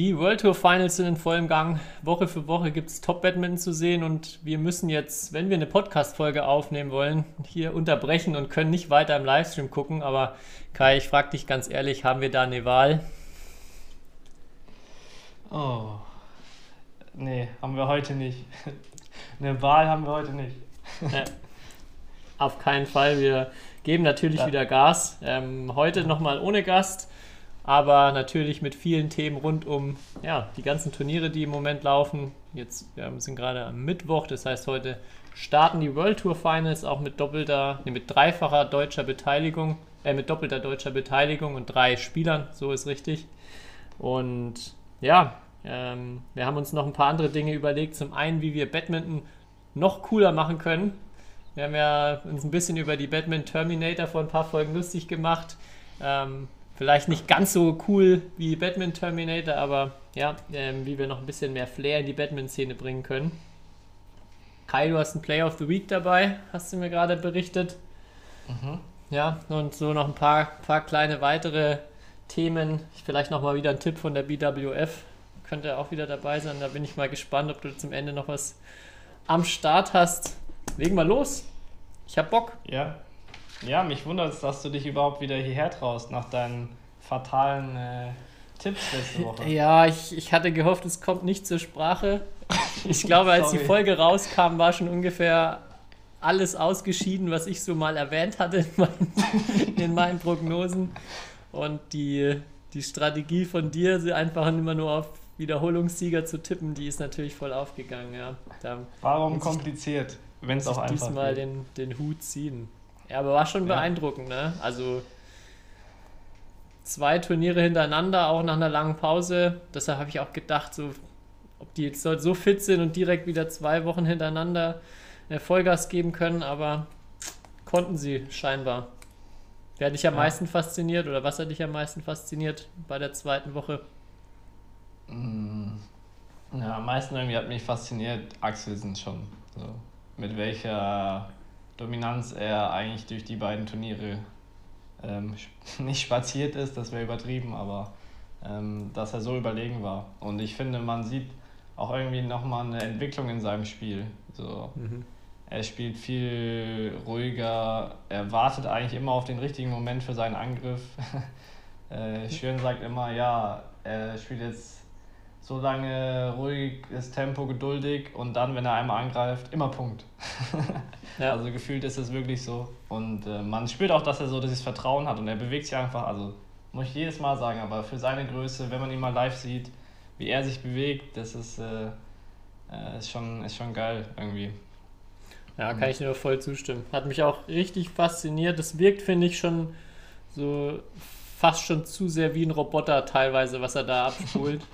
Die World Tour Finals sind in vollem Gang. Woche für Woche gibt es Top-Badminton zu sehen und wir müssen jetzt, wenn wir eine Podcast-Folge aufnehmen wollen, hier unterbrechen und können nicht weiter im Livestream gucken. Aber Kai, ich frage dich ganz ehrlich, haben wir da eine Wahl? Oh. Nee, haben wir heute nicht. Eine Wahl haben wir heute nicht. Ja. Auf keinen Fall. Wir geben natürlich Ja. wieder Gas. Ähm, heute nochmal ohne Gast, aber natürlich mit vielen Themen rund um ja, die ganzen Turniere, die im Moment laufen. Jetzt wir sind gerade am Mittwoch, das heißt, heute starten die World Tour Finals auch mit doppelter, nee, mit dreifacher deutscher Beteiligung, äh, mit doppelter deutscher Beteiligung und drei Spielern, so ist richtig. Und ja, ähm, wir haben uns noch ein paar andere Dinge überlegt. Zum einen, wie wir Badminton noch cooler machen können. Wir haben ja uns ein bisschen über die Batman Terminator vor ein paar Folgen lustig gemacht. Ähm, vielleicht nicht ganz so cool wie Batman Terminator, aber ja, ähm, wie wir noch ein bisschen mehr Flair in die Batman-Szene bringen können. Kai, du hast einen Player of the Week dabei, hast du mir gerade berichtet. Ja, und so noch ein paar, paar kleine weitere Themen. Vielleicht nochmal wieder ein Tipp von der BWF. Könnte auch wieder dabei sein. Da bin ich mal gespannt, ob du zum Ende noch was am Start hast. Legen wir los. Ich hab Bock. Ja. Ja, mich wundert es, dass du dich überhaupt wieder hierher traust nach deinen fatalen äh, Tipps letzte Woche. Ja, ich, ich hatte gehofft, es kommt nicht zur Sprache. Ich glaube, als die. Folge rauskam, war schon ungefähr alles ausgeschieden, was ich so mal erwähnt hatte in meinen, in meinen Prognosen. Und die, die Strategie von dir, sie einfach immer nur auf Wiederholungssieger zu tippen, die ist natürlich voll aufgegangen. Ja. Da Warum kompliziert, wenn es auch einfach diesmal geht? den, den Hut ziehen. Ja, aber war schon Ja. beeindruckend, ne? Also zwei Turniere hintereinander, auch nach einer langen Pause. Deshalb habe ich auch gedacht, so, ob die jetzt so fit sind und direkt wieder zwei Wochen hintereinander äh, Vollgas geben können, aber konnten sie scheinbar. Wer hat dich am Ja. meisten fasziniert oder was hat dich am meisten fasziniert bei der zweiten Woche? Mm, Ja, am meisten irgendwie hat mich fasziniert Axelsen schon. So, mit welcher Dominanz er eigentlich durch die beiden Turniere ähm, nicht spaziert ist, das wäre übertrieben, aber ähm, dass er so überlegen war. Und ich finde, man sieht auch irgendwie nochmal eine Entwicklung in seinem Spiel. So, er spielt viel ruhiger, er wartet eigentlich immer auf den richtigen Moment für seinen Angriff. äh, Schön sagt immer, ja, er spielt jetzt so lange ruhiges Tempo, geduldig und dann, wenn er einmal angreift, immer Punkt. Ja. Also gefühlt ist es wirklich so. Und äh, man spürt auch, dass er so dieses Vertrauen hat und er bewegt sich einfach, also muss ich jedes Mal sagen, aber für seine Größe, wenn man ihn mal live sieht, wie er sich bewegt, das ist, äh, äh, ist, schon, ist schon geil irgendwie. Ja, kann ich nur voll zustimmen. Hat mich auch richtig fasziniert. Das wirkt, finde ich, schon so fast schon zu sehr wie ein Roboter teilweise, was er da abspult.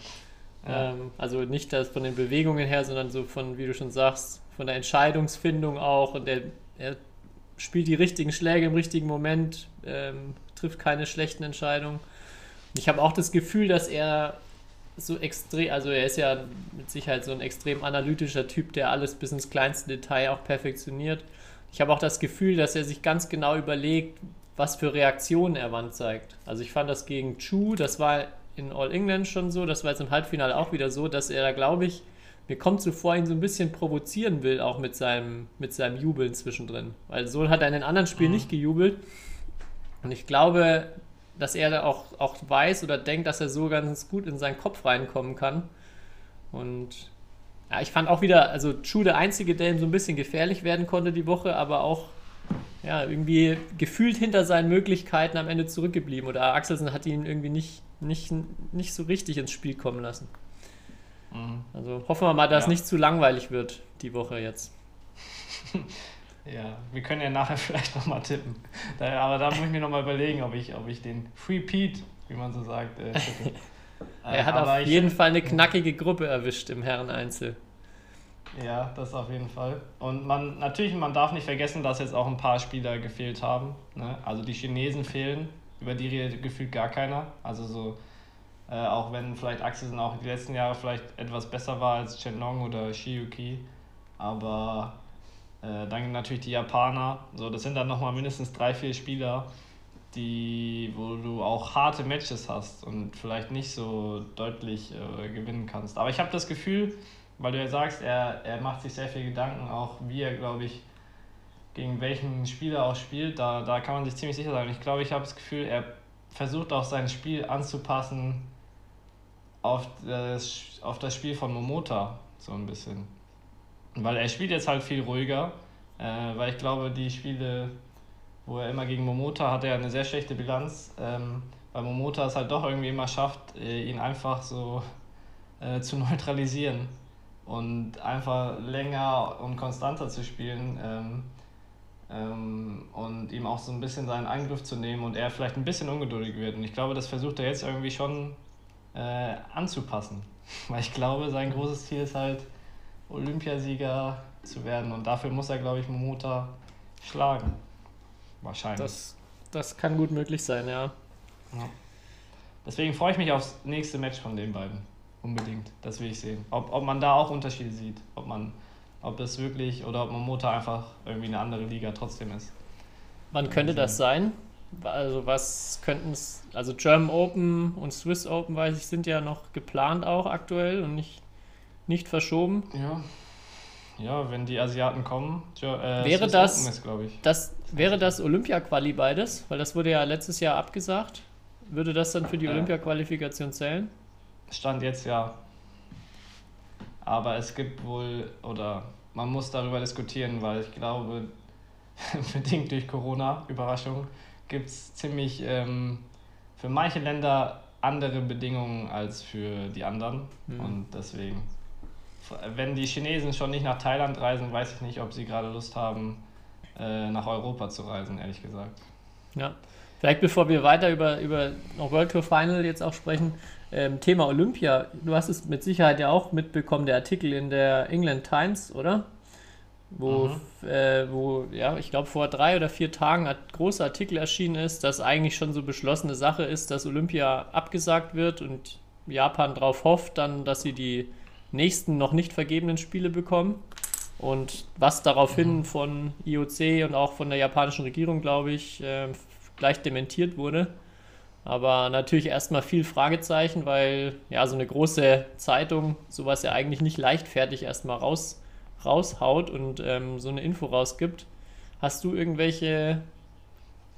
Ähm, also nicht das von den Bewegungen her, sondern so von, wie du schon sagst, von der Entscheidungsfindung auch. Und er, er spielt die richtigen Schläge im richtigen Moment, ähm, trifft keine schlechten Entscheidungen. Und ich habe auch das Gefühl, dass er so extrem, also er ist ja mit Sicherheit so ein extrem analytischer Typ, der alles bis ins kleinste Detail auch perfektioniert. Ich habe auch das Gefühl, dass er sich ganz genau überlegt, was für Reaktionen er wann zeigt. Also ich fand das gegen Chu, das war in All England schon so, das war jetzt im Halbfinale auch wieder so, dass er da, glaube ich, mir kommt so vor, ihn so ein bisschen provozieren will, auch mit seinem, mit seinem Jubeln zwischendrin. Weil Sol hat er in den anderen Spielen nicht gejubelt. Und ich glaube, dass er da auch, auch weiß oder denkt, dass er so ganz gut in seinen Kopf reinkommen kann. Und ja, ich fand auch wieder, also Chu der Einzige, der ihm so ein bisschen gefährlich werden konnte die Woche, aber auch ja, irgendwie gefühlt hinter seinen Möglichkeiten am Ende zurückgeblieben. Oder Axelsen hat ihn irgendwie nicht, nicht, nicht so richtig ins Spiel kommen lassen. Mhm. Also hoffen wir mal, dass Ja. nicht zu langweilig wird die Woche jetzt. Ja, wir können ja nachher vielleicht nochmal tippen. Da, aber da muss ich mir nochmal überlegen, ob ich, ob ich den Free Pete, wie man so sagt, äh. Äh, Er hat aber auf jeden find- Fall eine knackige Gruppe erwischt im Herren-Einzel. Ja, das auf jeden Fall. Und man natürlich, man darf nicht vergessen, dass jetzt auch ein paar Spieler gefehlt haben. Ne? Also die Chinesen fehlen. über die redet gefühlt gar keiner. Also so, äh, auch wenn vielleicht Axelsen auch die letzten Jahre vielleicht etwas besser war als Chenlong oder Shiyuki, aber äh, dann natürlich die Japaner. So, das sind dann nochmal mindestens drei, vier Spieler, die, wo du auch harte Matches hast und vielleicht nicht so deutlich äh, gewinnen kannst. Aber ich habe das Gefühl, weil du ja sagst, er, er macht sich sehr viel Gedanken, auch wie er, glaube ich, gegen welchen Spieler auch spielt, da, da kann man sich ziemlich sicher sein. Ich glaube, ich habe das Gefühl, er versucht auch sein Spiel anzupassen auf das, auf das Spiel von Momota, so ein bisschen. Weil er spielt jetzt halt viel ruhiger, äh, weil ich glaube, die Spiele, wo er immer gegen Momota hat, er eine sehr schlechte Bilanz, ähm, weil Momota es halt doch irgendwie immer schafft, äh, ihn einfach so äh, zu neutralisieren und einfach länger und konstanter zu spielen. Ähm, ähm, und ihm auch so ein bisschen seinen Angriff zu nehmen und er vielleicht ein bisschen ungeduldig wird. Und ich glaube, das versucht er jetzt irgendwie schon äh, anzupassen. Weil ich glaube, sein großes Ziel ist halt, Olympiasieger zu werden. Und dafür muss er, glaube ich, Momota schlagen. Wahrscheinlich. Das, das kann gut möglich sein, ja. ja. Deswegen freue ich mich aufs nächste Match von den beiden. Unbedingt. Das will ich sehen. Ob, ob man da auch Unterschiede sieht. Ob man ob es wirklich oder ob Momota einfach irgendwie eine andere Liga trotzdem ist. Wann könnte das sein? Also was könnten es, also German Open und Swiss Open, weiß ich, sind ja noch geplant auch aktuell und nicht, nicht verschoben. Ja. Ja, wenn die Asiaten kommen, äh, wäre Swiss das, ist, ich. das wäre das Olympia-Quali beides, weil das wurde ja letztes Jahr abgesagt. Würde das dann für die Olympia-Qualifikation zählen? Stand jetzt ja. Aber es gibt wohl, oder man muss darüber diskutieren, weil ich glaube, bedingt durch Corona, Überraschung, gibt es ziemlich ähm, für manche Länder andere Bedingungen als für die anderen. Mhm. Und deswegen, wenn die Chinesen schon nicht nach Thailand reisen, weiß ich nicht, ob sie gerade Lust haben, äh, nach Europa zu reisen, ehrlich gesagt. Ja. Vielleicht bevor wir weiter über, über noch World Tour Final jetzt auch sprechen, ähm, Thema Olympia. Du hast es mit Sicherheit ja auch mitbekommen, der Artikel in der England Times, oder? Wo, mhm. äh, wo ja, ich glaube, vor drei oder vier Tagen ein großer Artikel erschienen ist, dass eigentlich schon so beschlossene Sache ist, dass Olympia abgesagt wird und Japan darauf hofft, dann, dass sie die nächsten noch nicht vergebenen Spiele bekommen. Und was daraufhin mhm. von IOC und auch von der japanischen Regierung, glaube ich, äh, gleich dementiert wurde. Aber natürlich erstmal viel Fragezeichen, weil ja so eine große Zeitung sowas ja eigentlich nicht leichtfertig erstmal raus, raushaut und ähm, so eine Info rausgibt. Hast du irgendwelche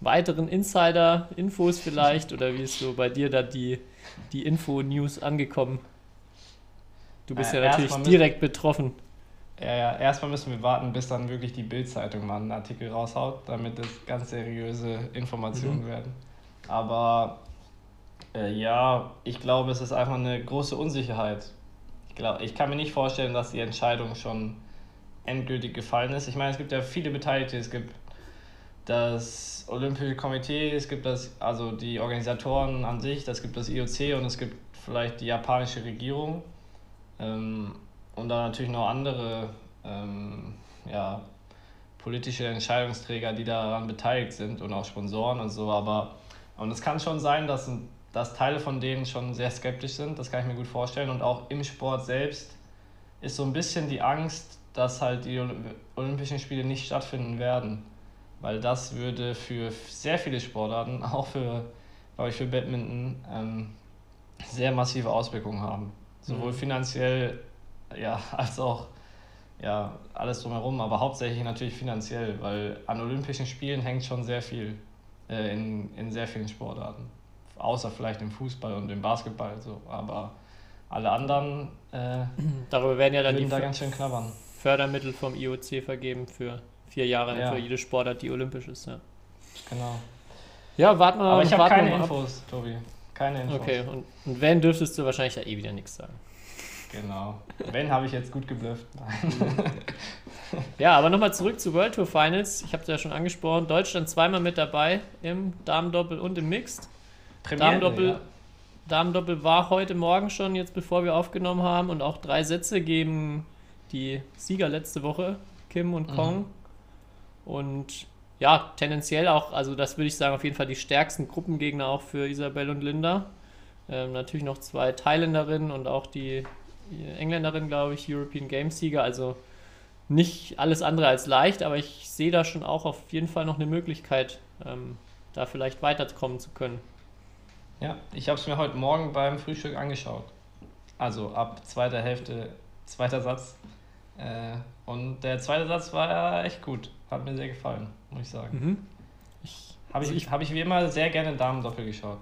weiteren Insider-Infos vielleicht oder wie ist so bei dir da die, die Info-News angekommen? Du bist äh, ja natürlich direkt betroffen. Ja, ja, erstmal müssen wir warten, bis dann wirklich die Bild-Zeitung mal einen Artikel raushaut, damit es ganz seriöse Informationen mhm. werden. Aber äh, ja, ich glaube, es ist einfach eine große Unsicherheit. Ich, glaub, ich kann mir nicht vorstellen, dass die Entscheidung schon endgültig gefallen ist. Ich meine, es gibt ja viele Beteiligte. Es gibt das Olympische Komitee, es gibt das, also die Organisatoren an sich, es gibt das IOC und es gibt vielleicht die japanische Regierung. Ähm, und dann natürlich noch andere ähm, ja, politische Entscheidungsträger, die daran beteiligt sind und auch Sponsoren und so. Aber und es kann schon sein, dass, dass Teile von denen schon sehr skeptisch sind, das kann ich mir gut vorstellen. Und auch im Sport selbst ist so ein bisschen die Angst, dass halt die Olympischen Spiele nicht stattfinden werden. Weil das würde für sehr viele Sportarten, auch für, glaube ich, für Badminton, ähm, sehr massive Auswirkungen haben. Sowohl mhm. finanziell ja, als auch ja, alles drumherum, aber hauptsächlich natürlich finanziell, weil an Olympischen Spielen hängt schon sehr viel äh, in, in sehr vielen Sportarten. Außer vielleicht im Fußball und im Basketball. So. Aber alle anderen äh, Darüber werden ja dann die da ganz schön knabbern. Fördermittel vom IOC vergeben für vier Jahre ja. für jede Sportart, die olympisch ist. Ja. Genau. Ja, warten wir Aber ich habe keine Infos, Tobi. Keine Infos. Okay, und, und wenn, dürftest du wahrscheinlich ja eh wieder nichts sagen. Genau. Wenn, habe ich jetzt gut geblufft. ja, aber nochmal zurück zu World Tour Finals. Ich habe es ja schon angesprochen. Deutschland zweimal mit dabei im Damendoppel und im Mixed. Damendoppel, ja. Damendoppel war heute Morgen schon, jetzt bevor wir aufgenommen haben. Und auch drei Sätze gegen die Sieger letzte Woche, Kim und Kong. Mhm. Und ja, tendenziell auch, also das würde ich sagen, auf jeden Fall die stärksten Gruppengegner auch für Isabel und Linda. Ähm, natürlich noch zwei Thailänderinnen und auch die Engländerin, glaube ich, European Games Sieger. Also nicht alles andere als leicht, aber ich sehe da schon auch auf jeden Fall noch eine Möglichkeit, ähm, da vielleicht weiterkommen zu können. Ja, ich habe es mir heute Morgen beim Frühstück angeschaut. Also ab zweiter Hälfte, zweiter Satz. Äh, und der zweite Satz war ja echt gut. Hat mir sehr gefallen, muss ich sagen. Mhm. Habe ich, also ich- hab ich wie immer sehr gerne Damen-Doppel geschaut.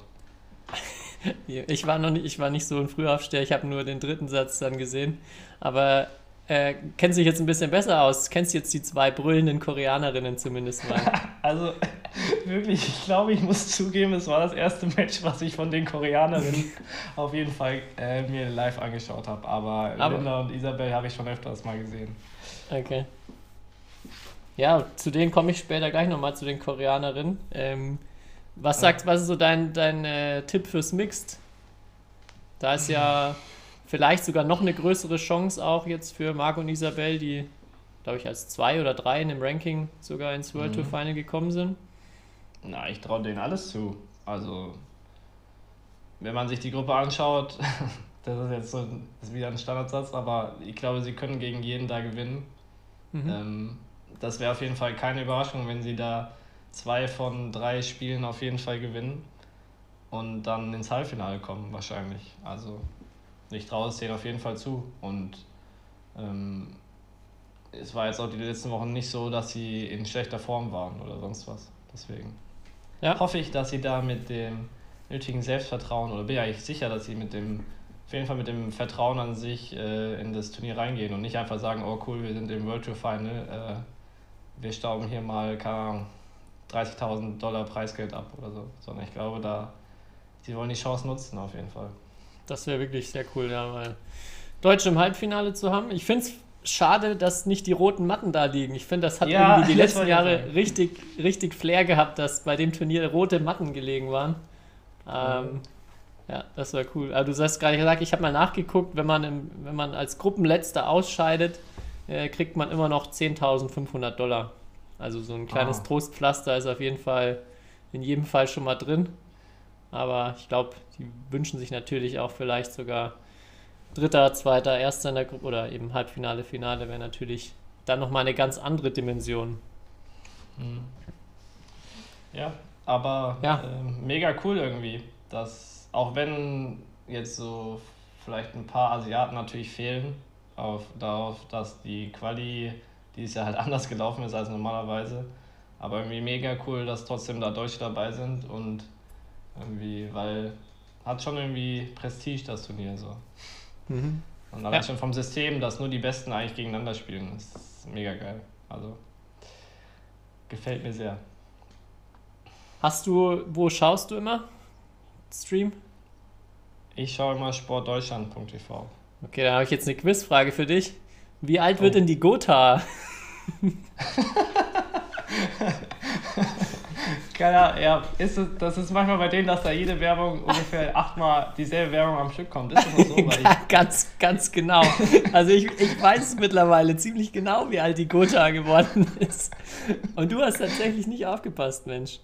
Ich war noch nicht, ich war nicht so ein Frühaufsteher, ich habe nur den dritten Satz dann gesehen. Aber äh, kennst dich jetzt ein bisschen besser aus. Kennst jetzt die zwei brüllenden Koreanerinnen zumindest mal. Also wirklich, ich glaube, ich muss zugeben, es war das erste Match, was ich von den Koreanerinnen auf jeden Fall äh, mir live angeschaut habe. Aber, Aber- Linda und Isabel habe ich schon öfters mal gesehen. Okay. Ja, zu denen komme ich später gleich nochmal, zu den Koreanerinnen. Ähm, was sagt, was ist so dein, dein äh, Tipp fürs Mixed? Da ist ja vielleicht sogar noch eine größere Chance auch jetzt für Marco und Isabel, die, glaube ich, als zwei oder drei in dem Ranking sogar ins World Tour Final gekommen sind. Na, ich traue denen alles zu. Also, wenn man sich die Gruppe anschaut, das ist jetzt so ist wieder ein Standardsatz, aber ich glaube, sie können gegen jeden da gewinnen. Mhm. Ähm, das wäre auf jeden Fall keine Überraschung, wenn sie da zwei von drei Spielen auf jeden Fall gewinnen und dann ins Halbfinale kommen, wahrscheinlich. Also, ich traue es denen auf jeden Fall zu. Und ähm, es war jetzt auch die letzten Wochen nicht so, dass sie in schlechter Form waren oder sonst was. Deswegen Ja. hoffe ich, dass sie da mit dem nötigen Selbstvertrauen oder bin ja eigentlich sicher, dass sie mit dem auf jeden Fall mit dem Vertrauen an sich äh, in das Turnier reingehen und nicht einfach sagen, oh cool, wir sind im World Tour Final, äh, wir stauben hier mal, keine Ahnung, 30.000 Dollar Preisgeld ab oder so, sondern ich glaube, da, die wollen die Chance nutzen auf jeden Fall. Das wäre wirklich sehr cool, ja, weil Deutsche im Halbfinale zu haben. Ich finde es schade, dass nicht die roten Matten da liegen. Ich finde, das hat Ja, irgendwie die letzten Jahre sagen. richtig, richtig Flair gehabt, dass bei dem Turnier rote Matten gelegen waren. Ähm, ja, das war cool. Aber du hast gerade gesagt, ich habe mal nachgeguckt, wenn man, im, wenn man als Gruppenletzter ausscheidet, äh, kriegt man immer noch 10.500 Dollar. Also so ein kleines Ah. Trostpflaster ist auf jeden Fall in jedem Fall schon mal drin. Aber ich glaube, die wünschen sich natürlich auch vielleicht sogar Dritter, Zweiter, Erster in der Gruppe oder eben Halbfinale, Finale wäre natürlich dann nochmal eine ganz andere Dimension. Mhm. Ja, aber Ja. ähm, mega cool irgendwie, dass auch wenn jetzt so vielleicht ein paar Asiaten natürlich fehlen, auf, darauf, dass die Quali dieses Jahr halt anders gelaufen ist als normalerweise, aber irgendwie mega cool, dass trotzdem da Deutsche dabei sind und irgendwie, weil hat schon irgendwie Prestige das Turnier so. Und allein Ja. schon vom System, dass nur die Besten eigentlich gegeneinander spielen, ist mega geil. Also gefällt mir sehr. Hast du, wo schaust du immer? Stream? Ich schaue immer sportdeutschland.tv. Okay, da habe ich jetzt eine Quizfrage für dich. Wie alt wird Oh. denn die Gotha? Keiner, ja, ist es, das ist manchmal bei denen, dass da jede Werbung ungefähr achtmal dieselbe Werbung am Stück kommt. Ist das so? Ganz, ganz genau. Also ich, ich weiß mittlerweile ziemlich genau, wie alt die Gotha geworden ist. Und du hast tatsächlich nicht aufgepasst, Mensch.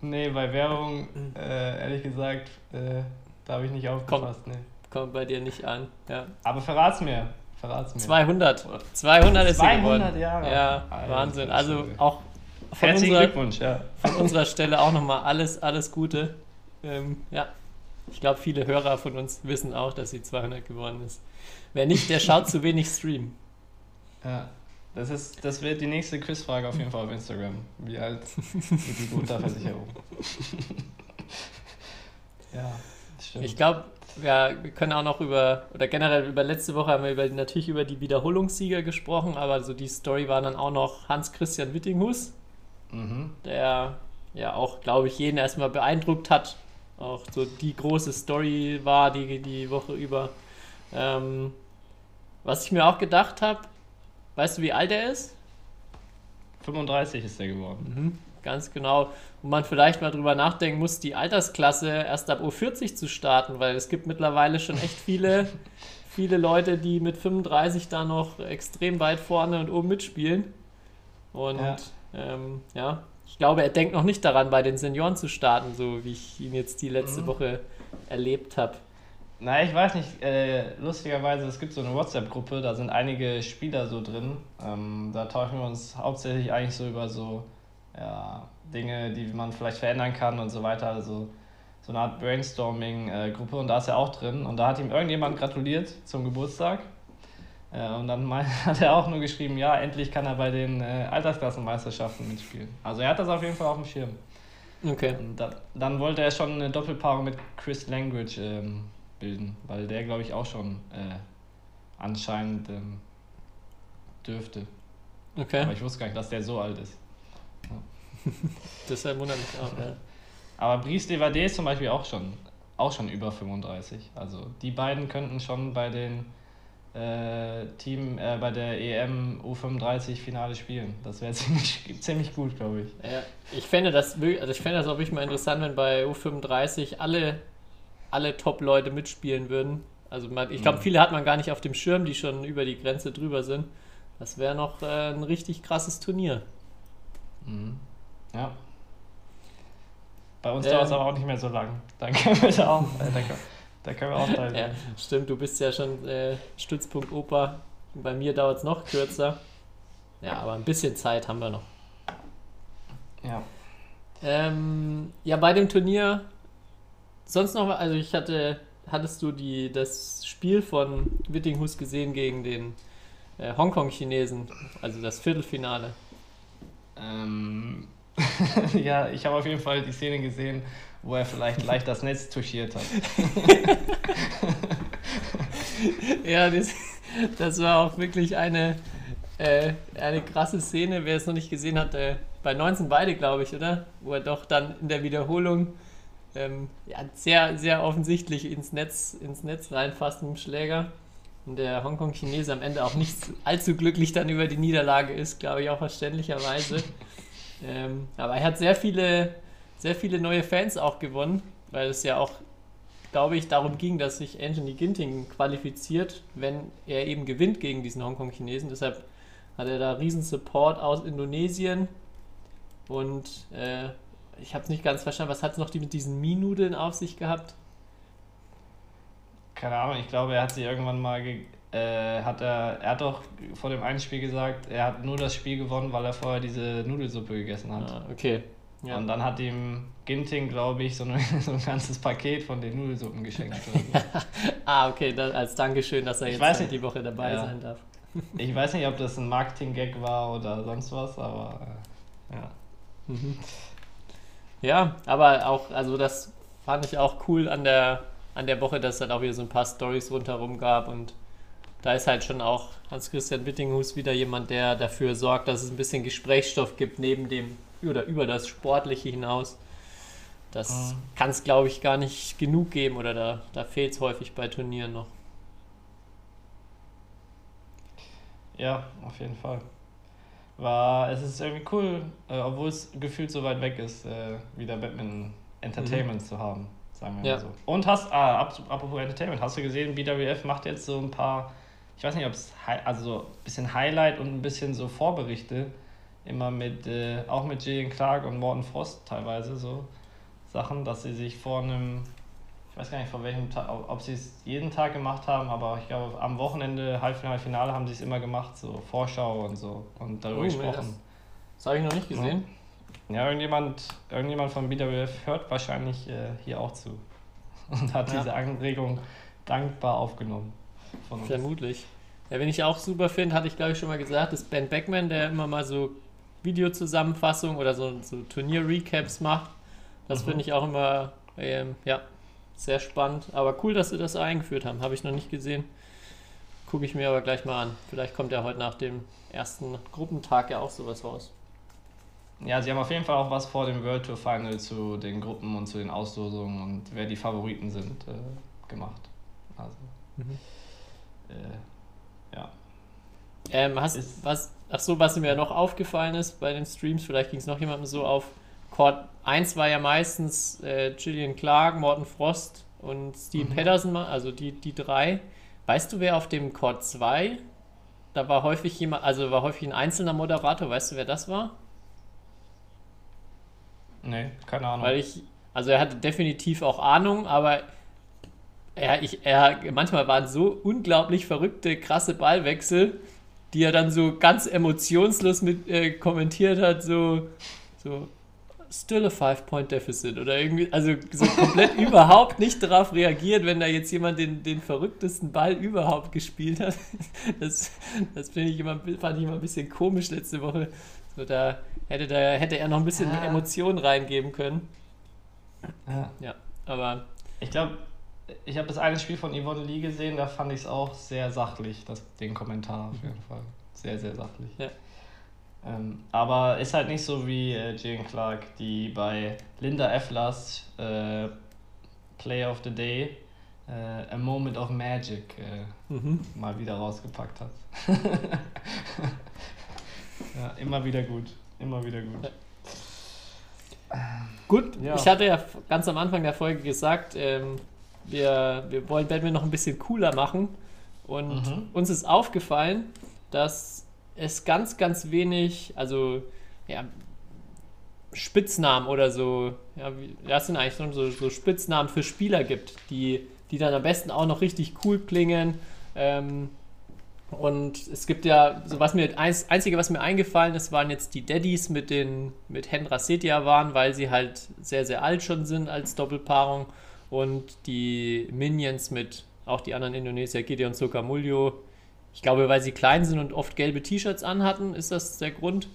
nee, bei Werbung, äh, ehrlich gesagt, äh, da habe ich nicht aufgepasst. Nee. Kommt bei dir nicht an. Ja. Aber verrat's mir. Verrat's mir. 200. 200 ist sie 200 geworden. Jahre. Ja, Alter, Wahnsinn. Also auch von Herzlichen unserer, Glückwunsch, ja. von unserer Stelle auch nochmal alles, alles Gute. Ähm, ja, ich glaube, viele Hörer von uns wissen auch, dass sie 200 geworden ist. Wer nicht, der schaut zu wenig Stream. ja. Das, ist, das wird die nächste Quizfrage auf jeden Fall auf Instagram. Wie alt ist die Guthabenversicherung? ja, stimmt. Ich glaube, ja, wir können auch noch über, oder generell über letzte Woche haben wir über, natürlich über die Wiederholungssieger gesprochen, aber so die Story war dann auch noch Hans-Christian Wittinghus, mhm. der ja auch, glaube ich, jeden erstmal beeindruckt hat. Auch so die große Story war die, die Woche über. Ähm, was ich mir auch gedacht habe, weißt du, wie alt er ist? 35 ist er geworden. Ganz genau. Und man vielleicht mal drüber nachdenken muss, die Altersklasse erst ab U40 zu starten, weil es gibt mittlerweile schon echt viele, viele Leute, die mit 35 da noch extrem weit vorne und oben mitspielen. Und Ja. Ähm, ja, ich glaube, er denkt noch nicht daran, bei den Senioren zu starten, so wie ich ihn jetzt die letzte Mhm. Woche erlebt habe. Na, ich weiß nicht, äh, lustigerweise, es gibt so eine WhatsApp-Gruppe, da sind einige Spieler so drin. Ähm, da tauschen wir uns hauptsächlich eigentlich so über so ja, Dinge, die man vielleicht verändern kann und so weiter. Also so eine Art Brainstorming-Gruppe und da ist er auch drin. Und da hat ihm irgendjemand gratuliert zum Geburtstag. Äh, und dann hat er auch nur geschrieben, ja, endlich kann er bei den äh, Altersklassenmeisterschaften mitspielen. Also er hat das auf jeden Fall auf dem Schirm. Okay. Da, dann wollte er schon eine Doppelpaarung mit Chris Langridge ähm, bilden, weil der, glaube ich, auch schon äh, anscheinend ähm, dürfte. Okay. Aber ich wusste gar nicht, dass der so alt ist. Deshalb wundert mich auch. Ja. Aber Brice Devade ist zum Beispiel auch schon, auch schon über 35. Also die beiden könnten schon bei den äh, Team, äh, bei der EM U35 Finale spielen. Das wäre ziemlich, ziemlich gut, glaube ich. Ja, ich fände das, also ich fände das auch wirklich mal interessant, wenn bei U35 alle, alle Top-Leute mitspielen würden. Also man, ich glaube, Mhm. viele hat man gar nicht auf dem Schirm, die schon über die Grenze drüber sind. Das wäre noch äh, ein richtig krasses Turnier. Mhm. Ja. Bei uns Ähm. dauert es aber auch nicht mehr so lang. Dann können wir da auch, äh, da, können, da können wir auch Ja, teilnehmen. stimmt, du bist ja schon äh, Stützpunkt Opa. Bei mir dauert es noch kürzer. Ja, aber ein bisschen Zeit haben wir noch. Ja. Ähm, ja, bei dem Turnier sonst noch, also ich hatte, hattest du die, das Spiel von Wittinghus gesehen gegen den äh, Hongkong-Chinesen, also das Viertelfinale. Ähm, ja, ich habe auf jeden Fall die Szene gesehen, wo er vielleicht leicht das Netz touchiert hat. Ja, das, das war auch wirklich eine, äh, eine krasse Szene. Wer es noch nicht gesehen hat, äh, bei 19 beide, glaube ich, oder? Wo er doch dann in der Wiederholung ähm, ja, sehr, sehr offensichtlich ins Netz, ins Netz reinfasst mit dem Schläger. Und der Hongkong-Chinese am Ende auch nicht allzu glücklich dann über die Niederlage ist, glaube ich, auch verständlicherweise. ähm, aber er hat sehr viele, sehr viele neue Fans auch gewonnen, weil es ja auch glaube ich, darum ging, dass sich Anthony Ginting qualifiziert, wenn er eben gewinnt gegen diesen Hongkong-Chinesen. Deshalb hat er da riesen Support aus Indonesien. Und äh, ich habe es nicht ganz verstanden, was hat es noch die mit diesen Mie-Nudeln auf sich gehabt? Keine Ahnung, ich glaube, er hat sie irgendwann mal, ge äh, hat er, er hat doch vor dem einen Spiel gesagt, er hat nur das Spiel gewonnen, weil er vorher diese Nudelsuppe gegessen hat. Ah, okay. Ja. Und dann hat ihm Ginting, glaube ich, so, eine, so ein ganzes Paket von den Nudelsuppen geschenkt. so. ah, okay, da, als Dankeschön, dass er Ich jetzt weiß halt nicht. die Woche dabei Ja. sein darf. ich weiß nicht, ob das ein Marketing-Gag war oder sonst was, aber äh, ja. Mhm. Ja, aber auch, also das fand ich auch cool an der, an der Woche, dass es halt auch wieder so ein paar Stories rundherum gab und da ist halt schon auch Hans-Christian Wittinghus wieder jemand, der dafür sorgt, dass es ein bisschen Gesprächsstoff gibt neben dem oder über das Sportliche hinaus. Das Mhm. kann es, glaube ich, gar nicht genug geben oder da, da fehlt es häufig bei Turnieren noch. Ja, auf jeden Fall. War, es ist irgendwie cool, äh, obwohl es gefühlt so weit weg ist, äh, wieder Batman Entertainment zu haben, sagen wir Ja. mal so. Und hast, ah, ap- apropos Entertainment, hast du gesehen, BWF macht jetzt so ein paar, ich weiß nicht, ob es, also so ein bisschen Highlight und ein bisschen so Vorberichte, immer mit, äh, auch mit Jillian Clark und Morten Frost teilweise so Sachen, dass sie sich vor einem, ich weiß gar nicht vor welchem Tag, ob sie es jeden Tag gemacht haben, aber ich glaube am Wochenende, Halbfinale, Finale haben sie es immer gemacht, so Vorschau und so und darüber Oh, gesprochen. Das habe ich noch nicht gesehen. Ja, irgendjemand, irgendjemand von BWF hört wahrscheinlich äh, hier auch zu und hat Ja. diese Anregung dankbar aufgenommen. Von uns. Vermutlich. Ja, wenn ich auch super finde, hatte ich glaube ich schon mal gesagt, ist Ben Beckman, der immer mal so Videozusammenfassungen oder so, so Turnier-Recaps macht. Das Mhm. finde ich auch immer ähm, ja, sehr spannend. Aber cool, dass sie das eingeführt haben. Habe ich noch nicht gesehen. Gucke ich mir aber gleich mal an. Vielleicht kommt ja heute nach dem ersten Gruppentag ja auch sowas raus. Ja, sie haben auf jeden Fall auch was vor dem World Tour Final zu den Gruppen und zu den Auslosungen und wer die Favoriten sind äh, gemacht. Also, Mhm. Äh, ja. Ähm, hast, Ist- was, ach so, was mir noch aufgefallen ist bei den Streams, vielleicht ging es noch jemandem so auf. Court 1 war ja meistens äh, Gillian Clark, Morten Frost und Steve Mhm. Pedersen, also die, die drei. Weißt du, wer auf dem Court 2? Da war häufig jemand, also war häufig ein einzelner Moderator, weißt du, wer das war? Nee, keine Ahnung. Weil ich, also er hatte definitiv auch Ahnung, aber er, ich, er, manchmal waren so unglaublich verrückte, krasse Ballwechsel, die er dann so ganz emotionslos mit äh, kommentiert hat, so, so still a five-point-deficit oder irgendwie, also so komplett überhaupt nicht darauf reagiert, wenn da jetzt jemand den, den verrücktesten Ball überhaupt gespielt hat. Das, das finde ich immer, fand ich immer ein bisschen komisch letzte Woche. So, da hätte, da hätte er noch ein bisschen Ah. Emotionen reingeben können. ja. Ja, aber Ich glaube, ich habe das eine Spiel von Yvonne Lee gesehen, da fand ich es auch sehr sachlich, das, den Kommentar auf jeden Fall. Sehr, sehr sachlich. Ja. Ähm, aber ist halt nicht so wie äh, Jane Clark, die bei Linda Efflers äh, Play of the Day äh, A Moment of Magic äh, mhm. mal wieder rausgepackt hat. ja, immer wieder gut. Immer wieder gut. Gut, Ja. ich hatte ja ganz am Anfang der Folge gesagt, ähm, wir, wir wollen Batman noch ein bisschen cooler machen. Und Mhm. uns ist aufgefallen, dass es ganz, ganz wenig, also ja, Spitznamen oder so, ja, das sind eigentlich so, so Spitznamen für Spieler gibt, die, die dann am besten auch noch richtig cool klingen. Ähm, und es gibt ja, so was mir, eins, Einzige, was mir eingefallen ist, waren jetzt die Daddies mit den, mit Hendra Setia waren, weil sie halt sehr, sehr alt schon sind als Doppelpaarung. Und die Minions mit auch die anderen Indonesier, Gideon Sokamuljo. Ich glaube, weil sie klein sind und oft gelbe T-Shirts anhatten, ist das der Grund.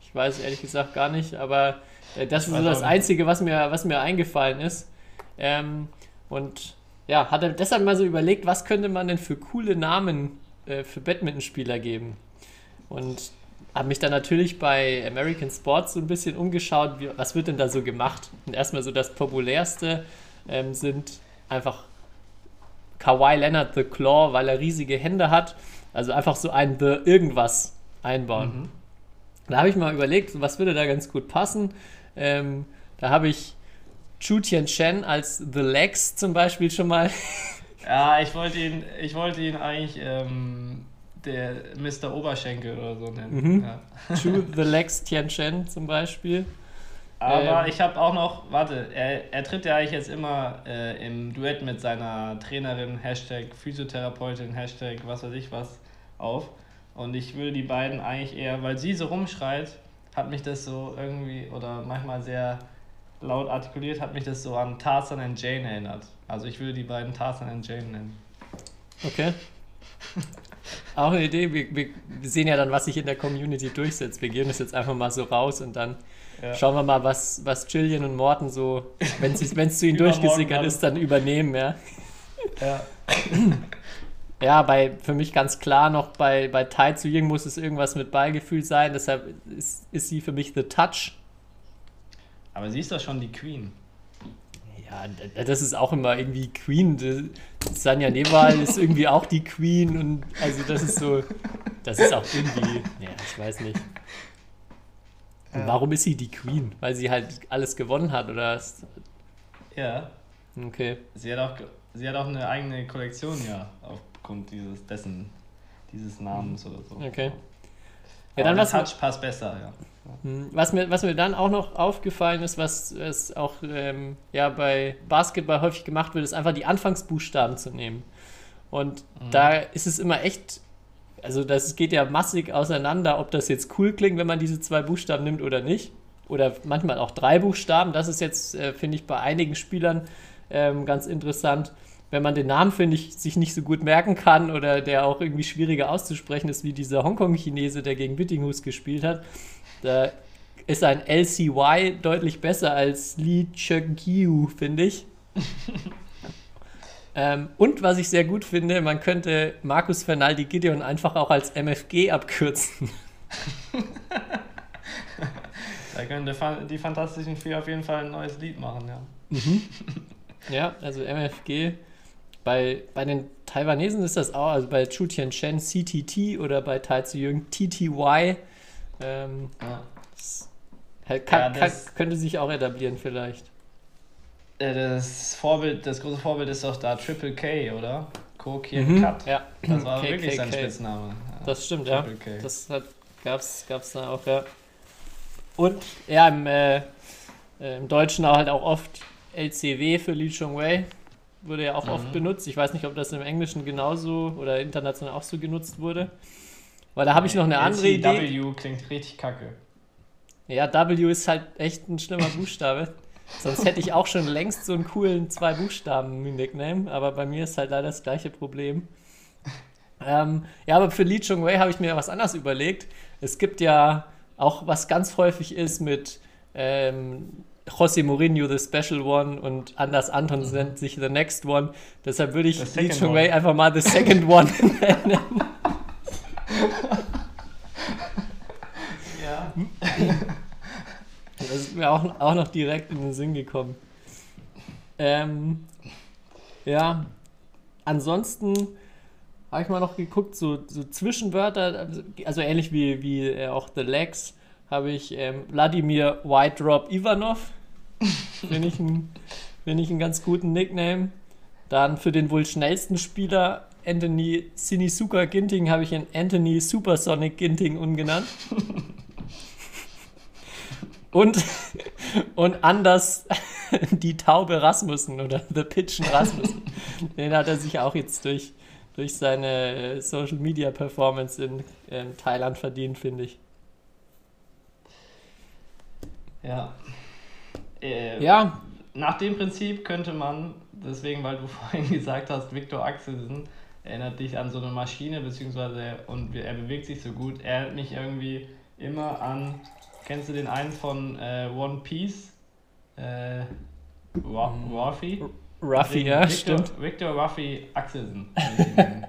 Ich weiß ehrlich gesagt gar nicht, aber äh, das ist so das. Einzige, was mir, was mir eingefallen ist. Ähm, und ja, hat er deshalb mal so überlegt, was könnte man denn für coole Namen äh, für Badmintonspieler geben? Und habe mich dann natürlich bei American Sports so ein bisschen umgeschaut, wie, was wird denn da so gemacht? Und erstmal so das populärste ähm, sind einfach Kawhi Leonard The Claw, weil er riesige Hände hat. Also einfach so ein The irgendwas einbauen. Mhm. Da habe ich mal überlegt, was würde da ganz gut passen. Ähm, da habe ich Chu Tian Chen als The Legs zum Beispiel schon mal. Ja, ich wollte ihn, ich wollte ihn eigentlich ähm, der Mr. Oberschenkel oder so nennen. Mhm. Ja. Chu The Legs Tian Chen zum Beispiel. Aber Ähm. ich habe auch noch, warte, er, er tritt ja eigentlich jetzt immer äh, im Duett mit seiner Trainerin, Hashtag Physiotherapeutin, Hashtag was weiß ich was, auf. Und ich will die beiden eigentlich eher, weil sie so rumschreit, hat mich das so irgendwie, oder manchmal sehr laut artikuliert, hat mich das so an Tarzan und Jane erinnert. Also ich würde die beiden Tarzan und Jane nennen. Okay. Auch eine Idee. Wir, wir wir sehen ja dann, was sich in der Community durchsetzt. Wir geben das jetzt einfach mal so raus und dann Ja. schauen wir mal, was, was Jillian und Morten so, wenn es zu ihnen durchgesickert ist, dann übernehmen, ja. Ja. Ja, bei, für mich ganz klar noch bei, bei Tai Zu Ying muss es irgendwas mit Ballgefühl sein, deshalb ist, ist sie für mich The Touch. Aber sie ist doch schon die Queen. Ja, das ist auch immer irgendwie Queen. Sanja Newal ist irgendwie auch die Queen und also das ist so, das ist auch irgendwie, ja, ich weiß nicht. Und warum ist sie die Queen? Weil sie halt alles gewonnen hat oder? was? Ja. Okay. Sie hat auch, sie hat auch eine eigene Kollektion, ja, aufgrund dieses, dessen, dieses Namens oder so. Okay. Ja, Ja, dann was, Touch passt besser, ja. Hm, Was mir, was mir dann auch noch aufgefallen ist, was es auch ähm, ja, bei Basketball häufig gemacht wird, ist einfach die Anfangsbuchstaben zu nehmen. Und da ist es immer echt, also das geht ja massig auseinander, ob das jetzt cool klingt, wenn man diese zwei Buchstaben nimmt oder nicht. Oder manchmal auch drei Buchstaben. Das ist jetzt, äh, finde ich, bei einigen Spielern ähm, ganz interessant. Wenn man den Namen, finde ich, sich nicht so gut merken kann oder der auch irgendwie schwieriger auszusprechen ist, wie dieser Hongkong-Chinese, der gegen Wittinghus gespielt hat, da ist ein LCY deutlich besser als Lee Cheng-Kiu, finde ich. ähm, und was ich sehr gut finde, man könnte Markus Fernaldi Gideon einfach auch als MFG abkürzen. Da könnte Fa- die Fantastischen Vier auf jeden Fall ein neues Lied machen, ja. Ja, also MFG. Bei, bei den Taiwanesen ist das auch, also bei Chu Tianchen CTT oder bei Tai Ziyong TTY. Ähm, ja. kann, Ja, kann, könnte sich auch etablieren vielleicht. Äh, Das Vorbild, das große Vorbild ist doch da Triple K, oder? Ko Kien Mhm, Kat. Ja, Das war wirklich sein KKK. Spitzname. Ja. Das stimmt, ja. Triple K. Das hat, gab's, gab's da auch, ja. Und ja, im, äh, äh, im Deutschen halt auch oft LCW für Li Chongwei. Wurde ja auch oft Mhm. benutzt. Ich weiß nicht, ob das im Englischen genauso oder international auch so genutzt wurde. Weil da habe ich noch eine andere Idee. LCW klingt richtig kacke. Ja, W ist halt echt ein schlimmer Buchstabe. Sonst hätte ich auch schon längst so einen coolen zwei Buchstaben Nickname, aber bei mir ist halt leider das gleiche Problem. Ähm, ja, aber für Li Chongwei habe ich mir was anderes überlegt. Es gibt ja auch, was ganz häufig ist mit ähm, José Mourinho, The Special One, und Anders Anton nennt sich The Next One. Deshalb würde ich Second Chongwei One. einfach mal The Second One nennen. Ja. Das ist mir auch, auch noch direkt in den Sinn gekommen. Ähm, ja, ansonsten habe ich mal noch geguckt, so, so Zwischenwörter, also ähnlich wie, wie äh, auch The Legs, habe ich ähm, Wladimir White Drop Ivanov. Finde ich, einen- find ich einen ganz guten Nickname. Dann für den wohl schnellsten Spieler Anthony Sinisuka Ginting habe ich ihn Anthony Supersonic Ginting umgenannt. Und, und anders die Taube Rasmussen oder The Pitchen Rasmussen. Den hat er sich auch jetzt durch, durch seine äh, Social Media Performance in ähm, Thailand verdient, finde ich. Ja. Äh, Ja, Nach dem Prinzip könnte man, deswegen, weil du vorhin gesagt hast, Viktor Axelsen erinnert dich an so eine Maschine, beziehungsweise und er bewegt sich so gut. Er erinnert mich irgendwie immer an, kennst du den einen von äh, One Piece? Äh, Wa- Ruffy? Ruffy, Deswegen ja, Victor, stimmt. Victor Ruffy Axelsen.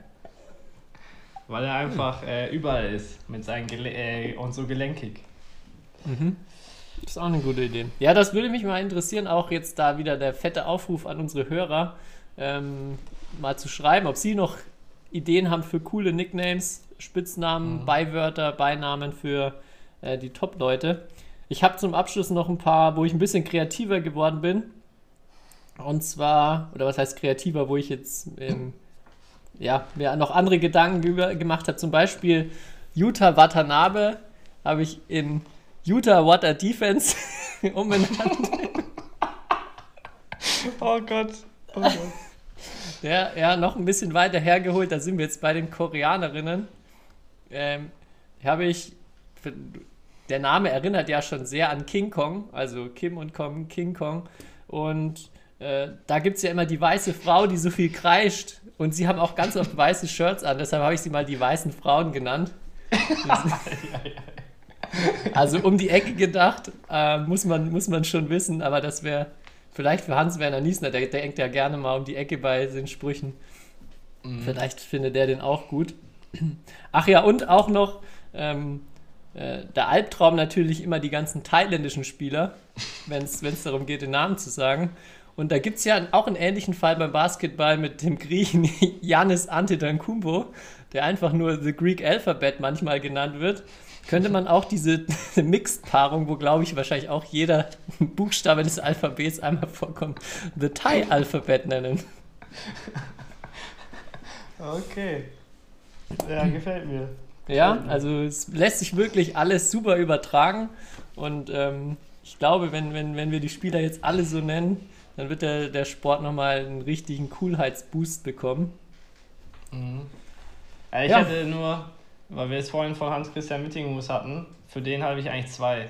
Weil er einfach äh, überall ist mit seinen Gele äh, und so gelenkig. Mhm. Das ist auch eine gute Idee. Ja, das würde mich mal interessieren, auch jetzt da wieder der fette Aufruf an unsere Hörer, ähm, mal zu schreiben, ob sie noch Ideen haben für coole Nicknames, Spitznamen, Mhm. Beiwörter, Beinamen für äh, die Top-Leute. Ich habe zum Abschluss noch ein paar, wo ich ein bisschen kreativer geworden bin. Und zwar, oder was heißt kreativer, wo ich jetzt ähm, ja, mir noch andere Gedanken über, gemacht habe. Zum Beispiel Utah Watanabe habe ich in Utah Water Defense umbenannt. Oh Gott. Oh Gott. Ja, ja, noch ein bisschen weiter hergeholt, da sind wir jetzt bei den Koreanerinnen. Ähm, habe ich, der Name erinnert ja schon sehr an King Kong, also Kim und Kong, King Kong. Und äh, da gibt es ja immer die weiße Frau, die so viel kreischt. Und sie haben auch ganz oft weiße Shirts an, deshalb habe ich sie mal die weißen Frauen genannt. Also um die Ecke gedacht, äh, muss, man, muss man schon wissen, aber das wäre vielleicht für Hans-Werner Niesner, der, der denkt ja gerne mal um die Ecke bei den Sprüchen. Vielleicht findet der den auch gut. Ach ja, und auch noch ähm, äh, der Albtraum natürlich immer die ganzen thailändischen Spieler, wenn es darum geht, den Namen zu sagen. Und da gibt es ja auch einen ähnlichen Fall beim Basketball mit dem Griechen Yannis Antetokounmpo, der einfach nur The Greek Alphabet manchmal genannt wird. Könnte man auch diese Mixed-Paarung, wo glaube ich wahrscheinlich auch jeder Buchstabe des Alphabets einmal vorkommt, The Thai Alphabet nennen. Okay. Ja, gefällt mir. Ja, also es lässt sich wirklich alles super übertragen und ähm, ich glaube, wenn, wenn, wenn wir die Spieler jetzt alle so nennen, dann wird der, der Sport nochmal einen richtigen Coolheitsboost bekommen. Mhm. Ja, ich Ja. hätte nur, weil wir es vorhin von Hans-Christian Mittinghus hatten, für den habe ich eigentlich zwei.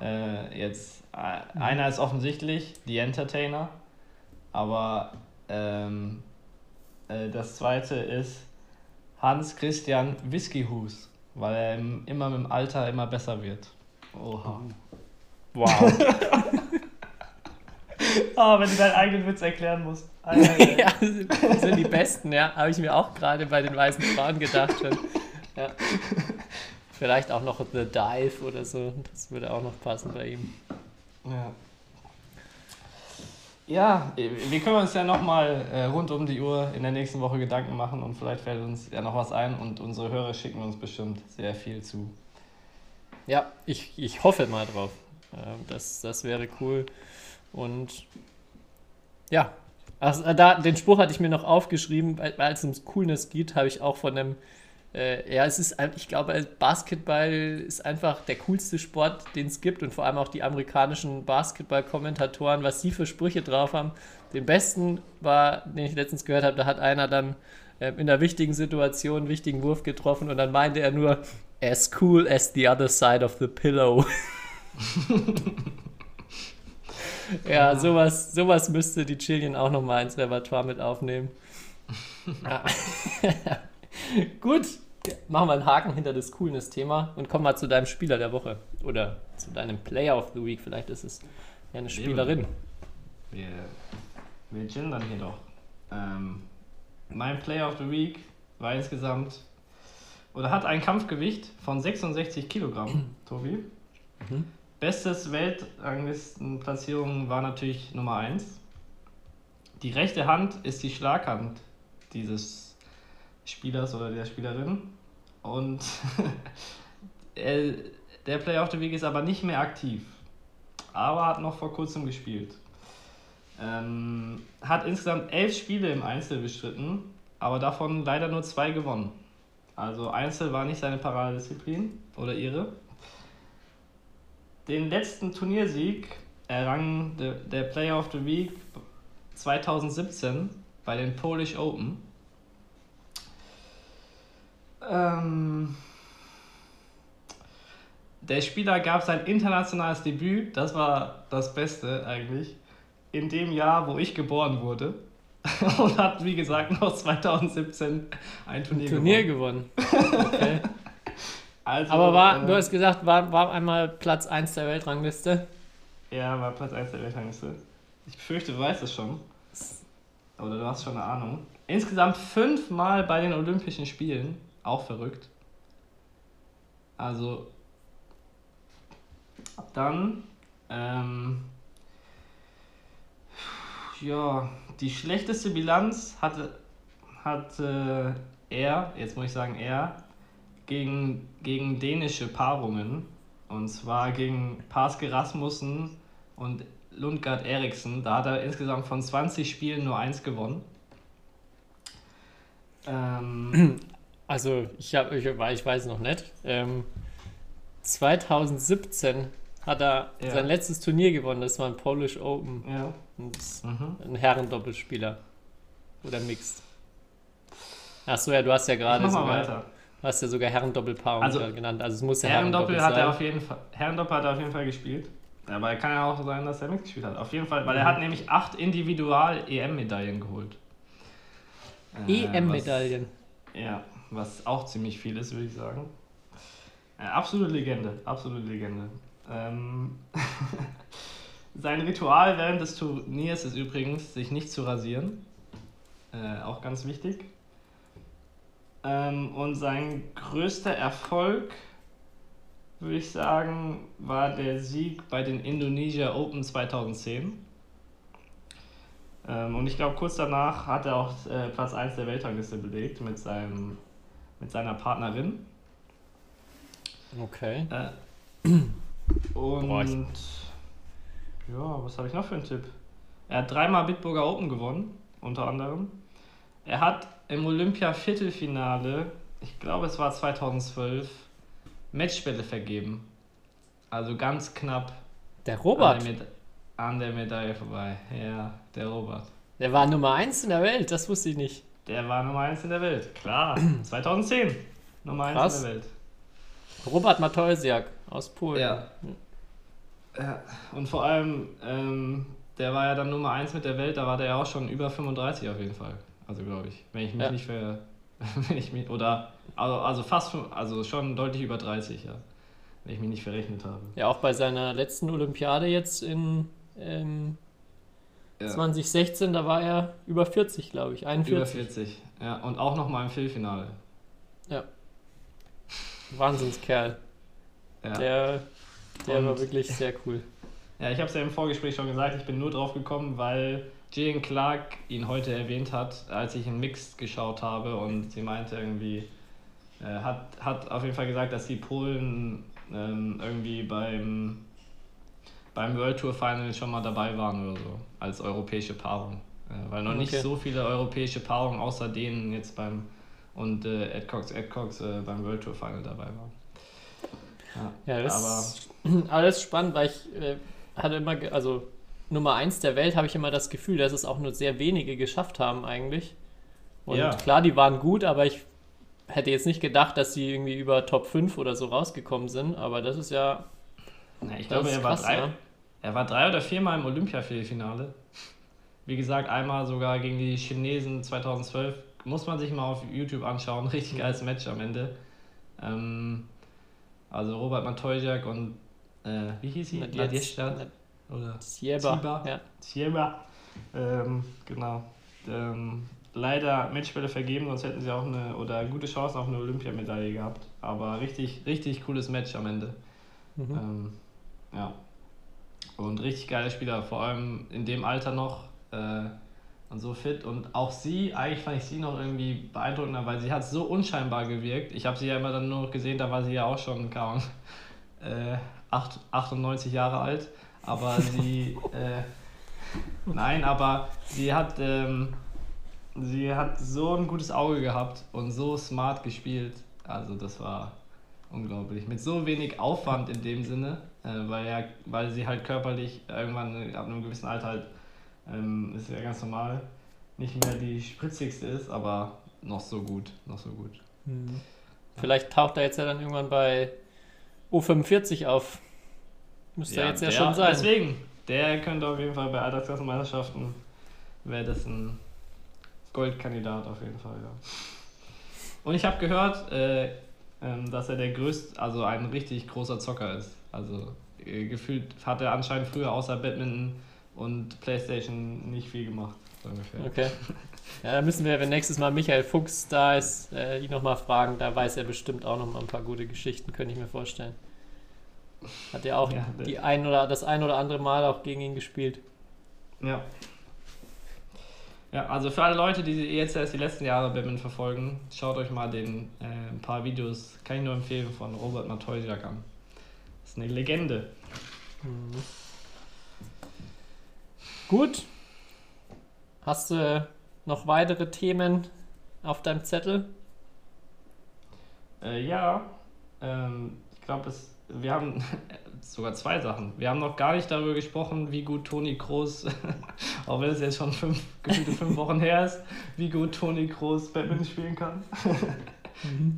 Äh, jetzt, äh, einer ist offensichtlich, die Entertainer, aber ähm, äh, das zweite ist Hans-Christian Whiskyhus, weil er im, immer mit dem Alter immer besser wird. Oha. Wow. Ah, wenn du deinen eigenen Witz erklären musst. ja, das sind die besten, ja. Habe ich mir auch gerade bei den weißen Frauen gedacht schon. Ja. Vielleicht auch noch The Dive oder so. Das würde auch noch passen bei ihm. Ja. Ja, wir können uns ja nochmal äh, rund um die Uhr in der nächsten Woche Gedanken machen und vielleicht fällt uns ja noch was ein und unsere Hörer schicken uns bestimmt sehr viel zu. Ja, ich, ich hoffe mal drauf. Ähm, das, das wäre cool. Und ja, also, äh, da, den Spruch hatte ich mir noch aufgeschrieben, weil, weil es ums Coolness geht, habe ich auch von einem Äh, ja, es ist, ich glaube, Basketball ist einfach der coolste Sport, den es gibt und vor allem auch die amerikanischen Basketball-Kommentatoren, was sie für Sprüche drauf haben. Den besten war, den ich letztens gehört habe, da hat einer dann äh, in einer wichtigen Situation einen wichtigen Wurf getroffen und dann meinte er nur, as cool as the other side of the pillow. ja, sowas, sowas müsste die Chilien auch nochmal ins Repertoire mit aufnehmen. Ja. Gut, machen wir einen Haken hinter das Coolness-Thema und kommen mal zu deinem Spieler der Woche. Oder zu deinem Player of the Week. Vielleicht ist es ja eine Spielerin. Wir, wir gendern hier doch. Ähm, mein Player of the Week war insgesamt oder hat ein Kampfgewicht von 66 Kilogramm, Tobi. Mhm. Bestes Weltranglistenplatzierung war natürlich Nummer 1. Die rechte Hand ist die Schlaghand dieses Spielers oder der Spielerin. Und er- der Player of the Week ist aber nicht mehr aktiv. Aber hat noch vor kurzem gespielt. Ähm, hat insgesamt elf Spiele im Einzel bestritten, aber davon leider nur zwei gewonnen. Also Einzel war nicht seine Paradedisziplin oder ihre. Den letzten Turniersieg errang der, der Player of the Week 2017 bei den Polish Open. Ähm, der Spieler gab sein internationales Debüt, das war das Beste eigentlich, in dem Jahr, wo ich geboren wurde. Und hat, wie gesagt, noch 2017 ein Turnier, Turnier gewonnen. gewonnen. Okay. Also, Aber war, äh, du hast gesagt, war, war einmal Platz 1 der Weltrangliste. Ja, war Platz 1 der Weltrangliste. Ich befürchte, du weißt es schon. Oder du hast schon eine Ahnung. Insgesamt fünfmal bei den Olympischen Spielen. Auch verrückt. Also. Dann. Ähm, ja, die schlechteste Bilanz hatte, hatte er, jetzt muss ich sagen er, gegen, gegen dänische Paarungen. Und zwar gegen Paske Rasmussen und Lundgard Eriksen. Da hat er insgesamt von 20 Spielen nur eins gewonnen. Ähm, Also, ich, hab, ich, ich weiß noch nicht. Ähm, 2017 hat er Ja. sein letztes Turnier gewonnen. Das war ein Polish Open. ja. Und Mhm. ein Herrendoppelspieler. Oder Mixed. Achso, ja, du hast ja gerade sogar, weiter. du hast ja sogar Herrendoppelpaarung Also, genannt. Also es muss ja Herrendoppel hat er auf jeden Fall. Herrendoppel hat er auf jeden Fall gespielt. Aber kann ja auch sein, dass er mitgespielt hat. Auf jeden Fall, weil er Mhm. hat nämlich acht Individual-EM-Medaillen geholt. Äh, EM-Medaillen. was- Ja, was auch ziemlich viel ist, würde ich sagen. Äh, absolute Legende, absolute Legende. Ähm, sein Ritual während des Turniers ist übrigens, sich nicht zu rasieren. Äh, auch ganz wichtig. Ähm, und sein größter Erfolg, würde ich sagen, war der Sieg bei den Indonesia Open 2010. Ähm, und ich glaube, kurz danach hat er auch äh, Platz 1 der Weltrangliste belegt mit, seinem, mit seiner Partnerin. Okay. Äh, und Boah, ja, was habe ich noch für einen Tipp? Er hat dreimal Bitburger Open gewonnen, unter anderem. Er hat im Olympia-Viertelfinale, ich glaube es war 2012, Matchbälle vergeben. Also ganz knapp Der an Robert, der, Meda an der Medaille vorbei. Ja, der Robert. der war Nummer 1 in der Welt, das wusste ich nicht. Der war Nummer 1 in der Welt. Klar, 2010. Nummer 1 Krass. in der Welt. Robert Mateusiak aus Polen. Ja. ja. Und vor allem, ähm, der war ja dann Nummer 1 mit der Welt, da war der ja auch schon über 35 auf jeden Fall. Also glaube ich. Wenn ich mich Ja. nicht ver. Wenn ich mich. Oder. Also, also fast. Also schon deutlich über 30, ja. Wenn ich mich nicht verrechnet habe. Ja, auch bei seiner letzten Olympiade jetzt in ähm, Ja. 2016, da war er über 40, glaube ich. 41. Über 40. Ja. Und auch nochmal im Viertelfinale. Wahnsinnskerl. Ja. Der, der war wirklich sehr cool. Ja, ich habe es ja im Vorgespräch schon gesagt, ich bin nur drauf gekommen, weil Jillian Clark ihn heute erwähnt hat, als ich in Mixed geschaut habe und sie meinte irgendwie, äh, hat, hat auf jeden Fall gesagt, dass die Polen ähm, irgendwie beim, beim World Tour Final schon mal dabei waren oder so, als europäische Paarung. Äh, weil noch nicht Okay. so viele europäische Paarungen außer denen jetzt beim und äh, Ed Cox, Ed Cox äh, beim World Tour Final dabei war. Ja, das ist alles spannend, weil ich äh, hatte immer, also Nummer 1 der Welt habe ich immer das Gefühl, dass es auch nur sehr wenige geschafft haben eigentlich. Und Ja. klar, die waren gut, aber ich hätte jetzt nicht gedacht, dass sie irgendwie über Top 5 oder so rausgekommen sind, aber das ist ja, Ja, ich glaube, er war, krass, drei, ja. Er war drei oder viermal im Olympiafinale. Wie gesagt, einmal sogar gegen die Chinesen 2012. Muss man sich mal auf YouTube anschauen. Richtig geiles Match am Ende. Ähm, also Robert Matojak und äh, wie hieß sie? Nadjestad? Oder. Sieber. Ja. Thieba. Ähm, genau. Ähm, leider Matchspiele vergeben, sonst hätten sie auch eine oder gute Chancen auf eine Olympiamedaille gehabt. Aber richtig, richtig cooles Match am Ende. Mhm. Ähm, ja. Und richtig geiler Spieler, vor allem in dem Alter noch äh, und so fit. Und auch sie, eigentlich fand ich sie noch irgendwie beeindruckender, weil sie hat so unscheinbar gewirkt. Ich habe sie ja immer dann nur noch gesehen, da war sie ja auch schon kaum äh, acht- 98 Jahre alt. Aber sie, äh, nein, aber sie hat, ähm, sie hat so ein gutes Auge gehabt und so smart gespielt. Also das war unglaublich. Mit so wenig Aufwand in dem Sinne, weil, ja, weil sie halt körperlich irgendwann ab einem gewissen Alter halt, ähm, ist ja ganz normal, nicht mehr die spritzigste ist, aber noch so gut, noch so gut. Mhm. Vielleicht taucht er jetzt ja dann irgendwann bei U45 auf. Müsste ja, jetzt ja der- schon sein. Deswegen, der könnte auf jeden Fall bei Altersklassenmeisterschaften, wäre das ein Goldkandidat auf jeden Fall, ja. Und ich habe gehört, äh, ähm, dass er der größte, also ein richtig großer Zocker ist. Also äh, gefühlt hat er anscheinend früher außer Badminton und Playstation nicht viel gemacht, so ungefähr. Okay. Ja, da müssen wir, wenn nächstes Mal Michael Fuchs da ist, äh, ihn nochmal fragen. Da weiß er bestimmt auch noch mal ein paar gute Geschichten, könnte ich mir vorstellen. Hat er auch Ja, die ein oder das ein oder andere Mal auch gegen ihn gespielt. Ja. Ja, also für alle Leute, die jetzt erst die letzten Jahre Badminton verfolgen, schaut euch mal den äh, ein paar Videos, kann ich nur empfehlen, von Robert Matojak an. Ist eine Legende. Gut. Hast du noch weitere Themen auf deinem Zettel? Äh, ja, ähm, ich glaube, wir haben sogar zwei Sachen. Wir haben noch gar nicht darüber gesprochen, wie gut Toni Kroos, auch wenn es jetzt schon fünf, gefühlte fünf Wochen her ist, wie gut Toni Kroos Badminton spielen kann.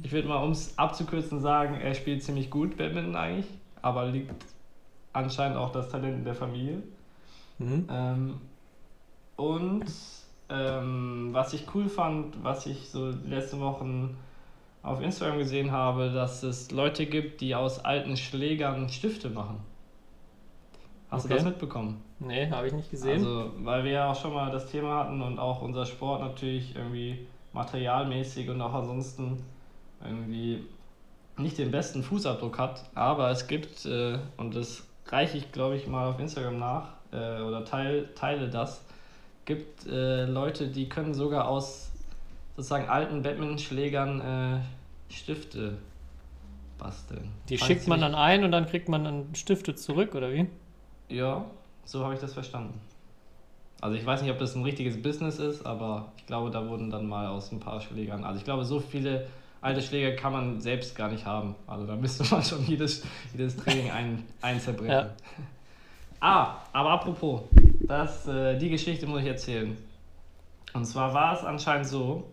Ich würde mal, um es abzukürzen, sagen, er spielt ziemlich gut Badminton eigentlich, aber liegt anscheinend auch das Talent in der Familie. Mhm. Ähm, und ähm, was ich cool fand, was ich so die letzten Wochen auf Instagram gesehen habe, dass es Leute gibt, die aus alten Schlägern Stifte machen. Hast du Okay. das mitbekommen? Nee, habe ich nicht gesehen. Also, weil wir ja auch schon mal das Thema hatten und auch unser Sport natürlich irgendwie materialmäßig und auch ansonsten irgendwie nicht den besten Fußabdruck hat. Aber es gibt, äh, und das reiche ich glaube ich mal auf Instagram nach äh, oder teil, teile das, gibt äh, Leute, die können sogar aus sozusagen alten Badmintonschlägern äh, Stifte basteln. die ich schickt man dann ein und dann kriegt man dann Stifte zurück, oder wie? Ja, so habe ich das verstanden. Also ich weiß nicht, ob das ein richtiges Business ist, aber ich glaube, da wurden dann mal aus ein paar Schlägern. Also ich glaube, so viele alte Schläger kann man selbst gar nicht haben. Also da müsste man schon jedes, jedes Training ein, ein zerbrechen. Ja. Ah, aber apropos, das, äh, die Geschichte muss ich erzählen. Und zwar war es anscheinend so,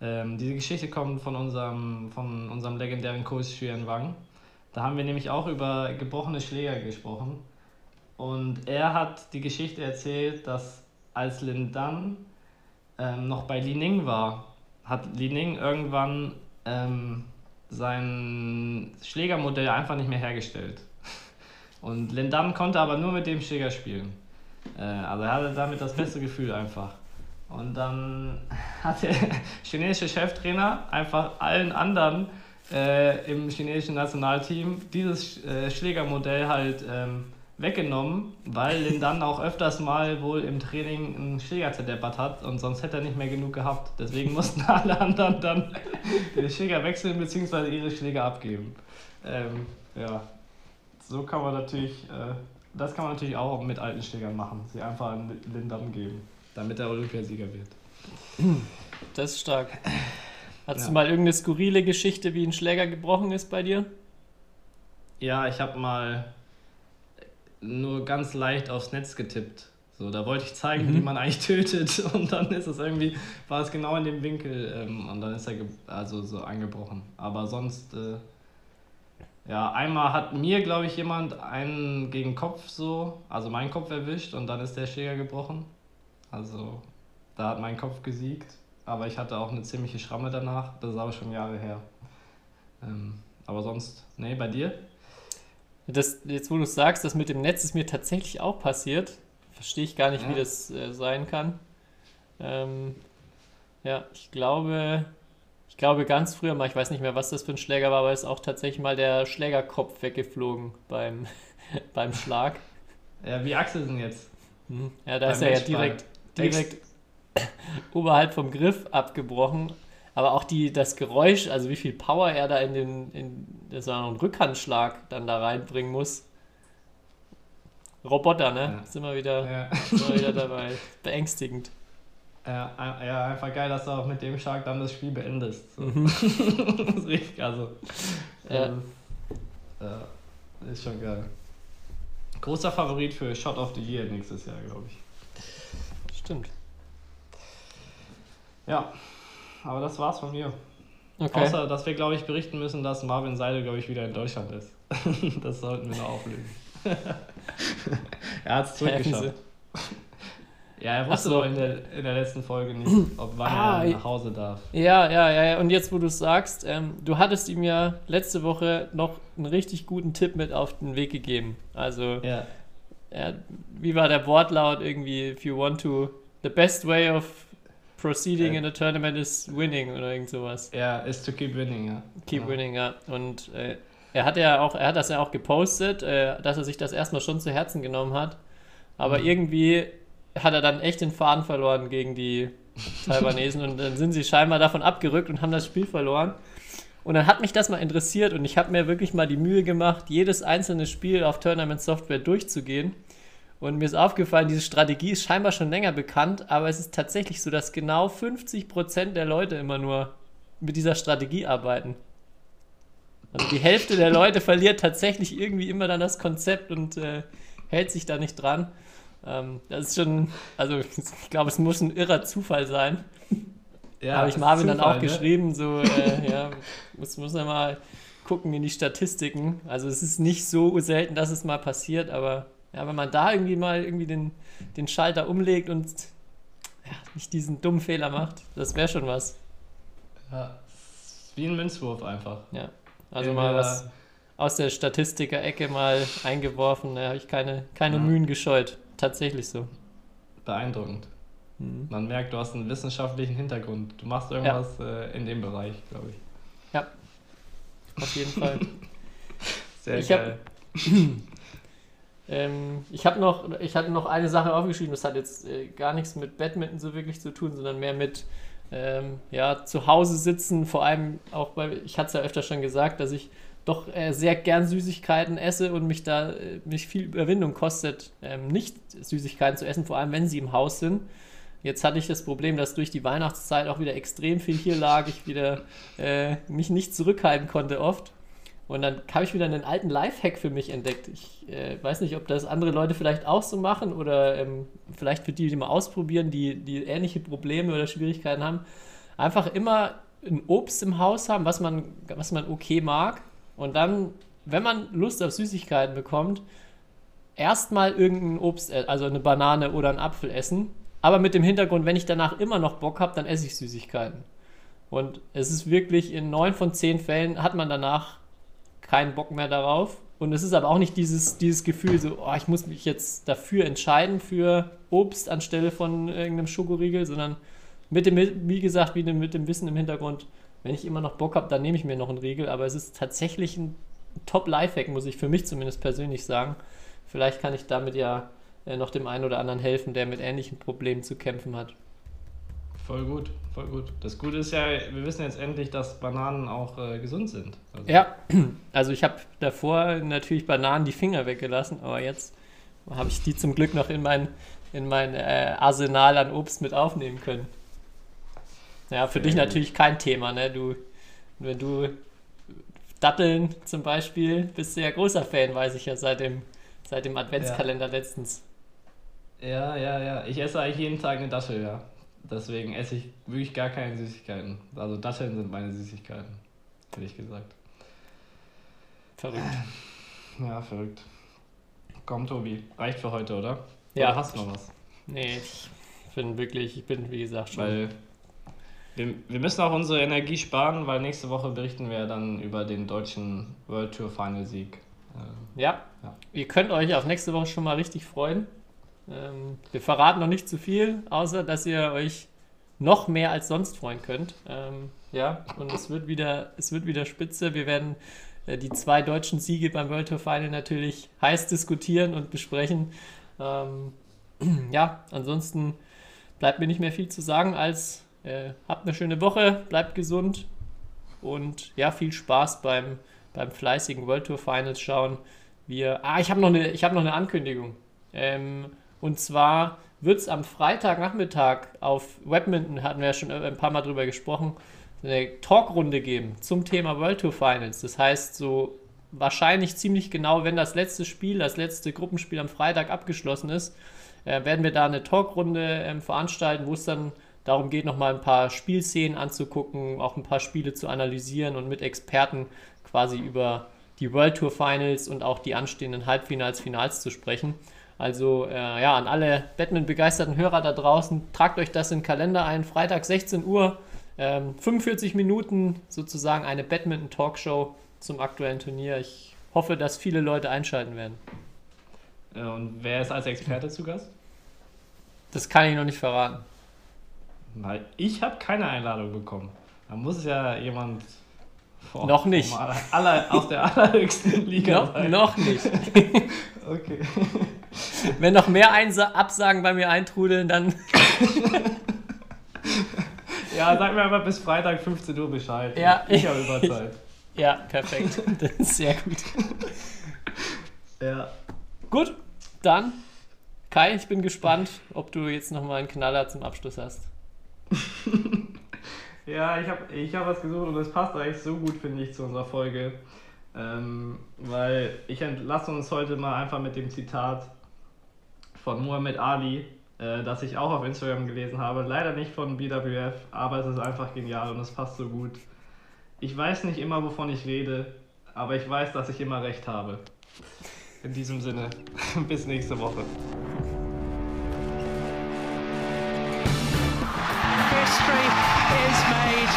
ähm, diese Geschichte kommt von unserem, von unserem legendären Coach Xuan Wang. Da haben wir nämlich auch über gebrochene Schläger gesprochen. Und er hat die Geschichte erzählt, dass als Lin Dan ähm, noch bei Li Ning war, hat Li Ning irgendwann ähm, sein Schlägermodell einfach nicht mehr hergestellt. Und Lin Dan konnte aber nur mit dem Schläger spielen. Äh, also er hatte damit das beste Gefühl einfach. Und dann hat der chinesische Cheftrainer einfach allen anderen äh, im chinesischen Nationalteam dieses äh, Schlägermodell halt ähm, weggenommen, weil Lin dann auch öfters mal wohl im Training einen Schläger zerdeppert hat und sonst hätte er nicht mehr genug gehabt. Deswegen mussten alle anderen dann den Schläger wechseln bzw. ihre Schläger abgeben. Ähm, ja, so kann man natürlich, äh, das kann man natürlich auch mit alten Schlägern machen, sie einfach an Lin dann geben, damit er Olympiasieger wird. Das ist stark. Hast Ja. du mal irgendeine skurrile Geschichte, wie ein Schläger gebrochen ist bei dir? Ja, ich habe mal nur ganz leicht aufs Netz getippt. So, da wollte ich zeigen, Mhm. wie man eigentlich tötet und dann ist es irgendwie, war es genau in dem Winkel ähm, und dann ist er also so angebrochen. Aber sonst, äh, ja, einmal hat mir, glaube ich, jemand einen gegen Kopf so, also meinen Kopf erwischt und dann ist der Schläger gebrochen. Also da hat mein Kopf gesiegt, aber ich hatte auch eine ziemliche Schramme danach, das ist aber schon Jahre her. Ähm, aber sonst, nee, bei dir? Das, jetzt, wo du sagst, das mit dem Netz ist mir tatsächlich auch passiert. Verstehe ich gar nicht, wie Ja. das äh, sein kann. Ähm, ja, ich glaube, ich glaube ganz früher mal, ich weiß nicht mehr, was das für ein Schläger war, aber ist auch tatsächlich mal der Schlägerkopf weggeflogen beim, beim Schlag. Ja, wie Axelsen jetzt. Mhm. Ja, da Beim ist er ja direkt, direkt oberhalb vom Griff abgebrochen. Aber auch die, das Geräusch, also wie viel Power er da in den, in, das war noch ein Rückhandschlag dann da reinbringen muss. Roboter, ne? Ja. Sind wir wieder, Ja, sind wir wieder dabei. Beängstigend. ja, ja, einfach geil, dass du auch mit dem Schlag dann das Spiel beendest. So. Mhm. das ist richtig, also. Ja. ist, ja, ist schon geil. Großer Favorit für Shot of the Year nächstes Jahr, glaube ich. Stimmt. Ja, aber das war's von mir. Okay. Außer, dass wir, glaube ich, berichten müssen, dass Marvin Seidel, glaube ich, wieder in Deutschland ist. das sollten wir noch auflösen. er hat es zurückgeschafft. Ja, er wusste so. doch in der, in der letzten Folge nicht, ob wann Ah, er nach Hause darf. Ja, ja, ja, ja. Und jetzt, wo du es sagst, ähm, du hattest ihm ja letzte Woche noch einen richtig guten Tipp mit auf den Weg gegeben. Also, Ja, ja, wie war der Wortlaut irgendwie? If you want to, the best way of proceeding Äh. in a tournament is winning oder irgend sowas. ja, ist to keep winning, ja. Keep ja. winning, ja. Und äh, er hat ja auch, er hat das ja auch gepostet, äh, dass er sich das erstmal schon zu Herzen genommen hat. Aber Mhm. irgendwie hat er dann echt den Faden verloren gegen die Taiwanesen und dann sind sie scheinbar davon abgerückt und haben das Spiel verloren. Und dann hat mich das mal interessiert und ich habe mir wirklich mal die Mühe gemacht, jedes einzelne Spiel auf Tournament Software durchzugehen. Und mir ist aufgefallen, diese Strategie ist scheinbar schon länger bekannt, aber es ist tatsächlich so, dass genau 50% der Leute immer nur mit dieser Strategie arbeiten. Also die Hälfte der Leute verliert tatsächlich irgendwie immer dann das Konzept und äh, hält sich da nicht dran. Ähm, das ist schon, also ich glaube, es muss ein irrer Zufall sein. Ja, Habe ich Marvin dann Zufall, auch ne? geschrieben, so, äh, ja, muss, muss er mal gucken in die Statistiken. Also es ist nicht so selten, dass es mal passiert, aber ja, wenn man da irgendwie mal irgendwie den, den Schalter umlegt und ja, nicht diesen dummen Fehler macht, das wäre schon was. Ja, wie ein Münzwurf einfach. Ja. Also Den mal was aus der Statistiker-Ecke mal eingeworfen, da habe ich keine, keine Ja. Mühen gescheut. Tatsächlich so. Beeindruckend. Mhm. Man merkt, du hast einen wissenschaftlichen Hintergrund. Du machst irgendwas äh, in dem Bereich, glaube ich. Auf jeden Fall. Sehr Ich hab- geil. Ähm, ich habe noch, ich hatte noch eine Sache aufgeschrieben, das hat jetzt äh, gar nichts mit Badminton so wirklich zu tun, sondern mehr mit ähm, ja, zu Hause sitzen, vor allem auch bei, ich hatte es ja öfter schon gesagt, dass ich doch äh, sehr gern Süßigkeiten esse und mich da äh, mich viel Überwindung kostet, ähm, nicht Süßigkeiten zu essen, vor allem wenn sie im Haus sind. Jetzt hatte ich das Problem, dass durch die Weihnachtszeit auch wieder extrem viel hier lag, ich wieder äh, mich nicht zurückhalten konnte oft. Und dann habe ich wieder einen alten Lifehack für mich entdeckt. Ich äh, weiß nicht, ob das andere Leute vielleicht auch so machen oder ähm, vielleicht für die, die mal ausprobieren, die, die ähnliche Probleme oder Schwierigkeiten haben. Einfach immer ein Obst im Haus haben, was man, was man okay mag. Und dann, wenn man Lust auf Süßigkeiten bekommt, erstmal irgendein Obst, äh, also eine Banane oder einen Apfel essen. Aber mit dem Hintergrund, wenn ich danach immer noch Bock habe, dann esse ich Süßigkeiten. Und es ist wirklich in neun von zehn Fällen hat man danach keinen Bock mehr darauf. Und es ist aber auch nicht dieses, dieses Gefühl, so, oh, ich muss mich jetzt dafür entscheiden, für Obst anstelle von irgendeinem Schokoriegel, sondern mit dem, wie gesagt, wie mit dem Wissen im Hintergrund, wenn ich immer noch Bock habe, dann nehme ich mir noch einen Riegel. Aber es ist tatsächlich ein Top-Lifehack, muss ich für mich zumindest persönlich sagen. Vielleicht kann ich damit ja äh, noch dem einen oder anderen helfen, der mit ähnlichen Problemen zu kämpfen hat. Voll gut, voll gut. Das Gute ist ja, wir wissen jetzt endlich, dass Bananen auch äh, gesund sind. Also, Ja, also ich habe davor natürlich Bananen die Finger weggelassen, aber jetzt habe ich die zum Glück noch in mein, in mein äh, Arsenal an Obst mit aufnehmen können. Ja, für dich natürlich kein Thema, ne? Du, wenn du Datteln zum Beispiel, bist du ja großer Fan, weiß ich ja seit dem, seit dem Adventskalender ja. letztens. Ja, ja, ja. Ich esse eigentlich jeden Tag eine Dattel, ja. Deswegen esse ich wirklich gar keine Süßigkeiten. Also Datteln sind meine Süßigkeiten, hätte ich gesagt. Verrückt. Ja, verrückt. Komm, Tobi, reicht für heute, oder? Ja. Oder hast du noch was? Nee, ich bin wirklich, ich bin wie gesagt schon. Weil wir, wir müssen auch unsere Energie sparen, weil nächste Woche berichten wir dann über den deutschen World Tour Final Sieg. Ähm, ja. ja, ihr könnt euch auf nächste Woche schon mal richtig freuen. Ähm, wir verraten noch nicht zu viel, außer dass ihr euch noch mehr als sonst freuen könnt. Ähm, ja, und es wird wieder, es wird wieder spitze. Wir werden äh, die zwei deutschen Siege beim World Tour Final natürlich heiß diskutieren und besprechen. Ähm, ja, ansonsten bleibt mir nicht mehr viel zu sagen als äh, habt eine schöne Woche, bleibt gesund und ja, viel Spaß beim, beim fleißigen World Tour Finals schauen. Wir, ah, ich habe noch, eine, hab noch eine Ankündigung. Ähm, und zwar wird es am Freitagnachmittag auf Webminton, hatten wir ja schon ein paar Mal drüber gesprochen, eine Talkrunde geben zum Thema World Tour Finals. Das heißt, so wahrscheinlich ziemlich genau, wenn das letzte Spiel, das letzte Gruppenspiel am Freitag abgeschlossen ist, äh, werden wir da eine Talkrunde ähm, veranstalten, wo es dann darum geht, nochmal ein paar Spielszenen anzugucken, auch ein paar Spiele zu analysieren und mit Experten quasi über die World Tour Finals und auch die anstehenden Halbfinals, Finals zu sprechen. Also äh, ja, an alle Batman-begeisterten Hörer da draußen, tragt euch das in den Kalender ein. Freitag 16 Uhr, ähm, 45 Minuten sozusagen eine Badminton-Talkshow zum aktuellen Turnier. Ich hoffe, dass viele Leute einschalten werden. Und wer ist als Experte zu Gast? Das kann ich noch nicht verraten. Weil ich habe keine Einladung bekommen. Da muss ja jemand vor, noch nicht. Aller, aller, aus der allerhöchsten Liga sein. Noch nicht. okay. Wenn noch mehr Einsa Absagen bei mir eintrudeln, dann. ja, sag mir einfach bis Freitag 15 Uhr Bescheid. Ja, ich habe Überzeit. Ja, perfekt. Das ist sehr gut. Ja. Gut, dann Kai, ich bin gespannt, ob du jetzt nochmal einen Knaller zum Abschluss hast. ja, ich habe ich hab was gesucht und es passt eigentlich so gut, finde ich, zu unserer Folge. Ähm, weil ich entlasse uns heute mal einfach mit dem Zitat von Muhammad Ali, äh, das ich auch auf Instagram gelesen habe. Leider nicht von BWF, aber es ist einfach genial und es passt so gut. Ich weiß nicht immer, wovon ich rede, aber ich weiß, dass ich immer recht habe. In diesem Sinne, bis nächste Woche. history is made.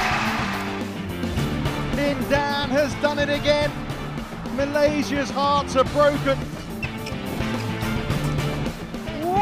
Lin Dan has done it again. Malaysia's hearts are broken.